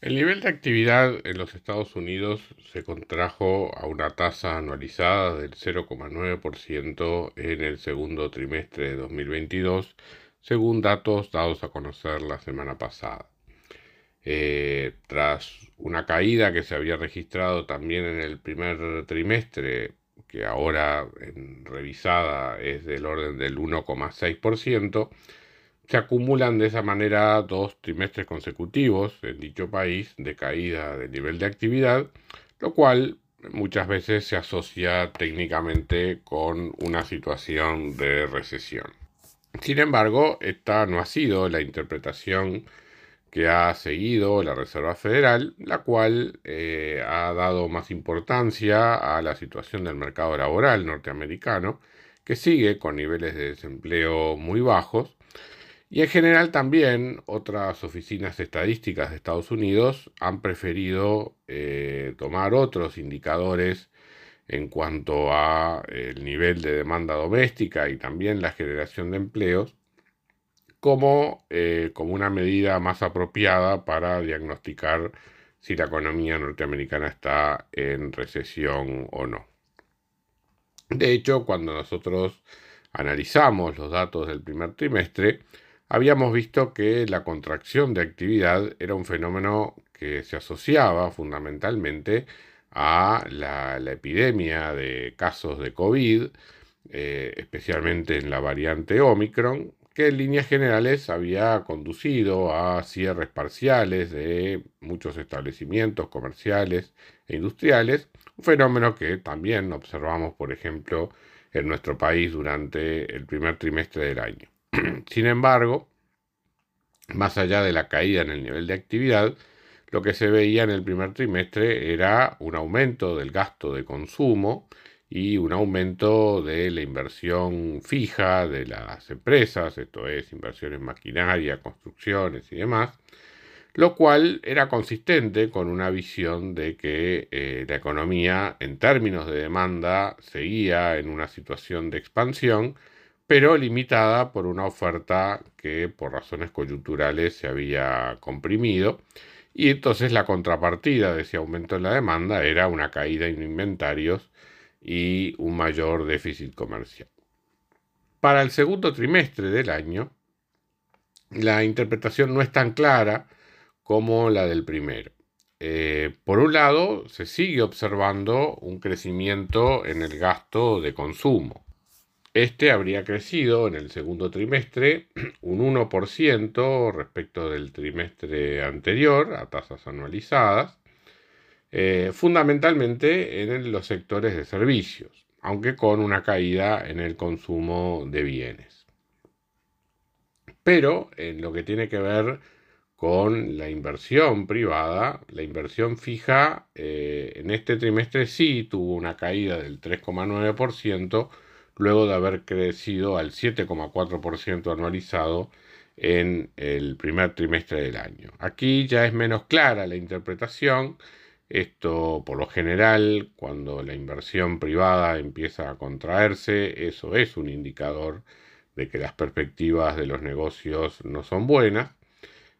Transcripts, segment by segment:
El nivel de actividad en los Estados Unidos se contrajo a una tasa anualizada del 0,9% en el segundo trimestre de 2022, según datos dados a conocer la semana pasada. Eh, tras una caída que se había registrado también en el primer trimestre, que ahora revisada es del orden del 1,6%, se acumulan de esa manera dos trimestres consecutivos en dicho país de caída del nivel de actividad, lo cual muchas veces se asocia técnicamente con una situación de recesión. Sin embargo, esta no ha sido la interpretación que ha seguido la Reserva Federal, la cual eh, ha dado más importancia a la situación del mercado laboral norteamericano, que sigue con niveles de desempleo muy bajos, y en general también otras oficinas estadísticas de Estados Unidos han preferido eh, tomar otros indicadores en cuanto a el nivel de demanda doméstica y también la generación de empleos como, eh, como una medida más apropiada para diagnosticar si la economía norteamericana está en recesión o no. De hecho, cuando nosotros analizamos los datos del primer trimestre, habíamos visto que la contracción de actividad era un fenómeno que se asociaba fundamentalmente a la, epidemia de casos de COVID, eh, especialmente en la variante Omicron, que en líneas generales había conducido a cierres parciales de muchos establecimientos comerciales e industriales, un fenómeno que también observamos, por ejemplo, en nuestro país durante el primer trimestre del año. Sin embargo, más allá de la caída en el nivel de actividad, lo que se veía en el primer trimestre era un aumento del gasto de consumo y un aumento de la inversión fija de las empresas, esto es, inversiones en maquinaria, construcciones y demás, lo cual era consistente con una visión de que eh, la economía en términos de demanda seguía en una situación de expansión pero limitada por una oferta que por razones coyunturales se había comprimido. Y entonces la contrapartida de ese aumento en la demanda era una caída en inventarios y un mayor déficit comercial. Para el segundo trimestre del año, la interpretación no es tan clara como la del primero. Eh, por un lado, se sigue observando un crecimiento en el gasto de consumo. Este habría crecido en el segundo trimestre un 1% respecto del trimestre anterior a tasas anualizadas, eh, fundamentalmente en los sectores de servicios, aunque con una caída en el consumo de bienes. Pero en lo que tiene que ver con la inversión privada, la inversión fija eh, en este trimestre sí tuvo una caída del 3,9%, luego de haber crecido al 7,4% anualizado en el primer trimestre del año. Aquí ya es menos clara la interpretación. Esto, por lo general, cuando la inversión privada empieza a contraerse, eso es un indicador de que las perspectivas de los negocios no son buenas.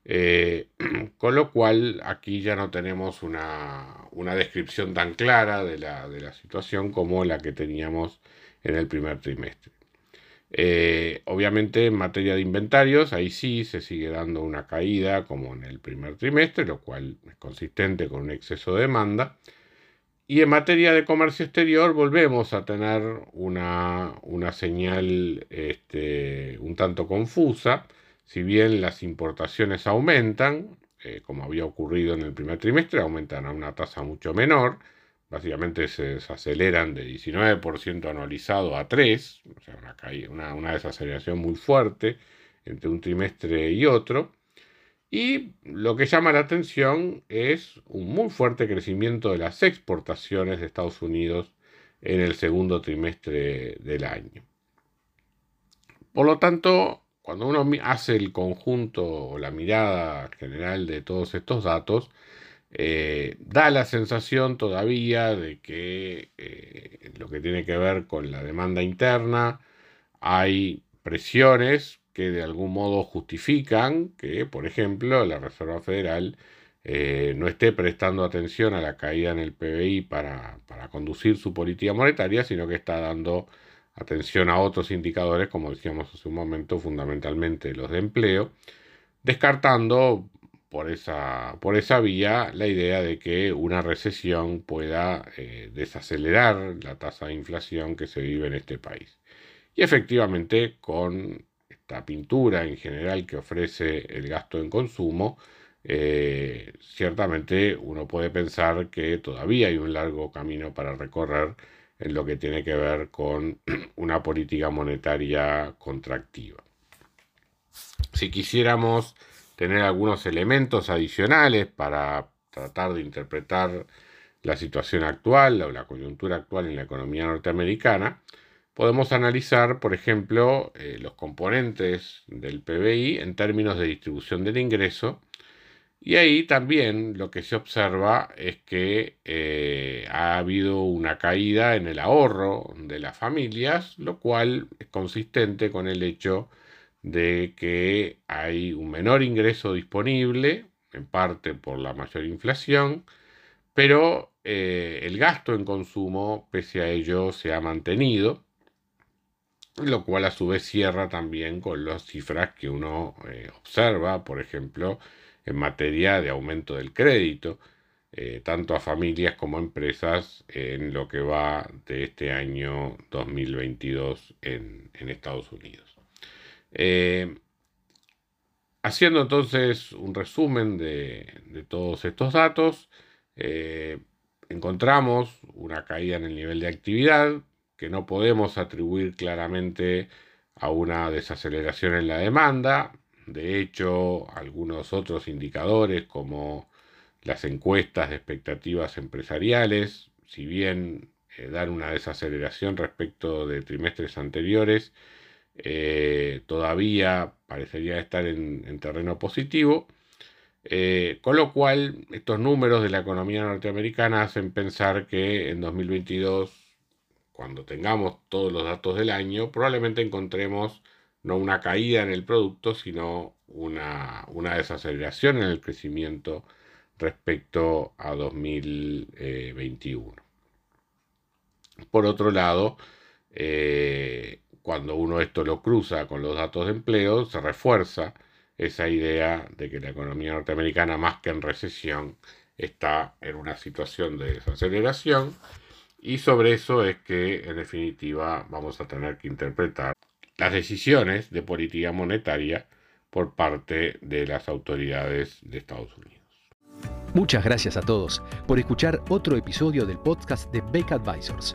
Eh, con lo cual aquí ya no tenemos una, descripción tan clara de la, de la situación como la que teníamos en el primer trimestre. Eh, obviamente en materia de inventarios, ahí sí se sigue dando una caída como en el primer trimestre, lo cual es consistente con un exceso de demanda. Y en materia de comercio exterior volvemos a tener una, señal este, un tanto confusa. Si bien las importaciones aumentan, eh, como había ocurrido en el primer trimestre, aumentan a una tasa mucho menor básicamente se desaceleran de 19% anualizado a 3, o sea, una, una, desaceleración muy fuerte entre un trimestre y otro. Y lo que llama la atención es un muy fuerte crecimiento de las exportaciones de Estados Unidos en el segundo trimestre del año. Por lo tanto, cuando uno hace el conjunto o la mirada general de todos estos datos, eh, da la sensación todavía de que eh, lo que tiene que ver con la demanda interna, hay presiones que de algún modo justifican que, por ejemplo, la Reserva Federal eh, no esté prestando atención a la caída en el PBI para, para, conducir su política monetaria, sino que está dando atención a otros indicadores, como decíamos hace un momento, fundamentalmente los de empleo, descartando por esa, por esa vía la idea de que una recesión pueda eh, desacelerar la tasa de inflación que se vive en este país. Y efectivamente, con esta pintura en general que ofrece el gasto en consumo, eh, ciertamente uno puede pensar que todavía hay un largo camino para recorrer en lo que tiene que ver con una política monetaria contractiva. Si quisiéramos tener algunos elementos adicionales para tratar de interpretar la situación actual o la coyuntura actual en la economía norteamericana, podemos analizar, por ejemplo, eh, los componentes del PBI en términos de distribución del ingreso. Y ahí también lo que se observa es que eh, ha habido una caída en el ahorro de las familias, lo cual es consistente con el hecho que hay un menor ingreso disponible, en parte por la mayor inflación, pero eh, el gasto en consumo, pese a ello, se ha mantenido, lo cual a su vez cierra también con las cifras que uno eh, observa, por ejemplo, en materia de aumento del crédito, eh, tanto a familias como a empresas en lo que va de este año 2022 en, Estados Unidos. Eh, haciendo entonces un resumen de, todos estos datos, eh, encontramos una caída en el nivel de actividad que no podemos atribuir claramente a una desaceleración en la demanda, de hecho, algunos otros indicadores como las encuestas de expectativas empresariales, si bien eh, dan una desaceleración respecto de trimestres anteriores, eh, todavía parecería estar en, terreno positivo. Eh, con lo cual, estos números de la economía norteamericana hacen pensar que en 2022, cuando tengamos todos los datos del año, probablemente encontremos no una caída en el producto, sino una, desaceleración en el crecimiento respecto a 2021. Por otro lado, eh, cuando uno esto lo cruza con los datos de empleo, se refuerza esa idea de que la economía norteamericana, más que en recesión, está en una situación de desaceleración. Y sobre eso es que, en definitiva, vamos a tener que interpretar las decisiones de política monetaria por parte de las autoridades de Estados Unidos. Muchas gracias a todos por escuchar otro episodio del podcast de Beck Advisors.